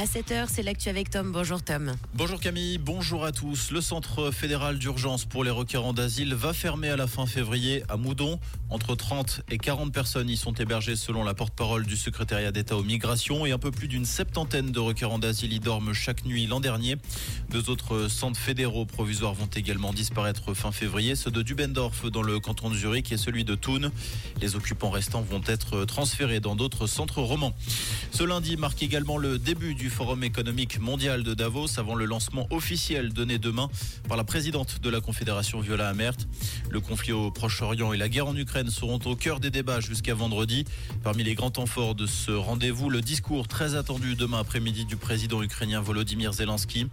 À 7h, c'est l'actu avec Tom. Bonjour Tom. Bonjour Camille, bonjour à tous. Le Centre fédéral d'urgence pour les requérants d'asile va fermer à la fin février à Moudon. Entre 30 et 40 personnes y sont hébergées selon la porte-parole du secrétariat d'État aux migrations et un peu plus d'une septantaine de requérants d'asile y dorment chaque nuit l'an dernier. Deux autres centres fédéraux provisoires vont également disparaître fin février, ceux de Dubendorf dans le canton de Zurich et celui de Thun. Les occupants restants vont être transférés dans d'autres centres romans. Ce lundi marque également le début du Forum économique mondial de Davos avant le lancement officiel donné demain par la présidente de la Confédération Viola Amert. Le conflit au Proche-Orient et la guerre en Ukraine seront au cœur des débats jusqu'à vendredi. Parmi les grands temps forts de ce rendez-vous, le discours très attendu demain après-midi du président ukrainien Volodymyr Zelensky.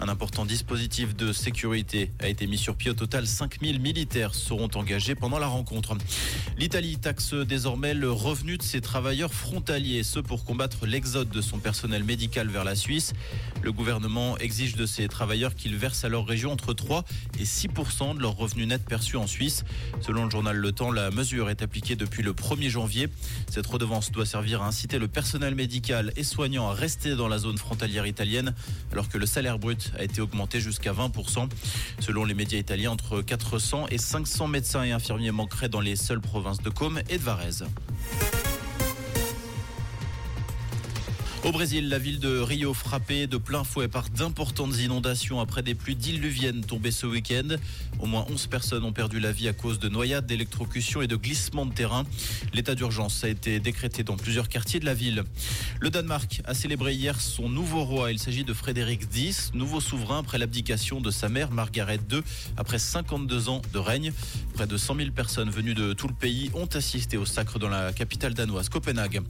Un important dispositif de sécurité a été mis sur pied. Au total, 5000 militaires seront engagés pendant la rencontre. L'Italie taxe désormais le revenu de ses travailleurs frontaliers, ce pour combattre l'exode de son personnel médical vers la Suisse. Le gouvernement exige de ces travailleurs qu'ils versent à leur région entre 3 et 6% de leurs revenus nets perçus en Suisse. Selon le journal Le Temps, la mesure est appliquée depuis le 1er janvier. Cette redevance doit servir à inciter le personnel médical et soignant à rester dans la zone frontalière italienne, alors que le salaire brut a été augmenté jusqu'à 20% Selon les médias italiens, entre 400 et 500 médecins et infirmiers manqueraient dans les seules provinces de Côme et de Varese. Au Brésil, la ville de Rio frappée de plein fouet par d'importantes inondations après des pluies diluviennes tombées ce week-end. Au moins 11 personnes ont perdu la vie à cause de noyades, d'électrocutions et de glissements de terrain. L'état d'urgence a été décrété dans plusieurs quartiers de la ville. Le Danemark a célébré hier son nouveau roi. Il s'agit de Frédéric X, nouveau souverain après l'abdication de sa mère Margaret II après 52 ans de règne. Près de 100 000 personnes venues de tout le pays ont assisté au sacre dans la capitale danoise, Copenhague.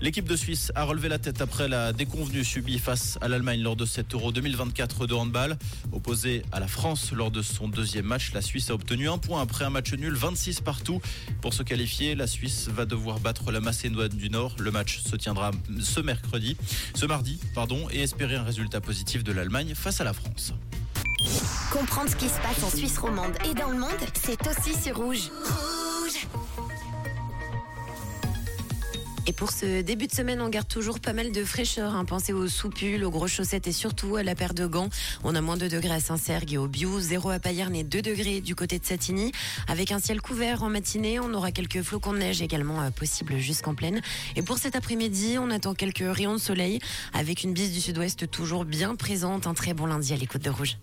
L'équipe de Suisse a relevé la tête après la déconvenue subie face à l'Allemagne lors de cet Euro 2024 de handball. Opposé à la France lors de son deuxième match, la Suisse a obtenu un point après un match nul, 26 partout. Pour se qualifier, la Suisse va devoir battre la Macédoine du Nord. Le match se tiendra ce mercredi, ce mardi, pardon, et espérer un résultat positif de l'Allemagne face à la France. Comprendre ce qui se passe en Suisse romande et dans le monde, c'est aussi sur Rouge. Et pour ce début de semaine, on garde toujours pas mal de fraîcheur. Hein. Pensez aux soupules, aux grosses chaussettes et surtout à la paire de gants. On a moins 2 degrés à Saint-Sergue et au Bio, 0 à Payerne et 2 degrés du côté de Satigny. Avec un ciel couvert en matinée, on aura quelques flocons de neige également euh, possibles jusqu'en pleine. Et pour cet après-midi, on attend quelques rayons de soleil avec une bise du sud-ouest toujours bien présente. Un très bon lundi à l'écoute de Rouge.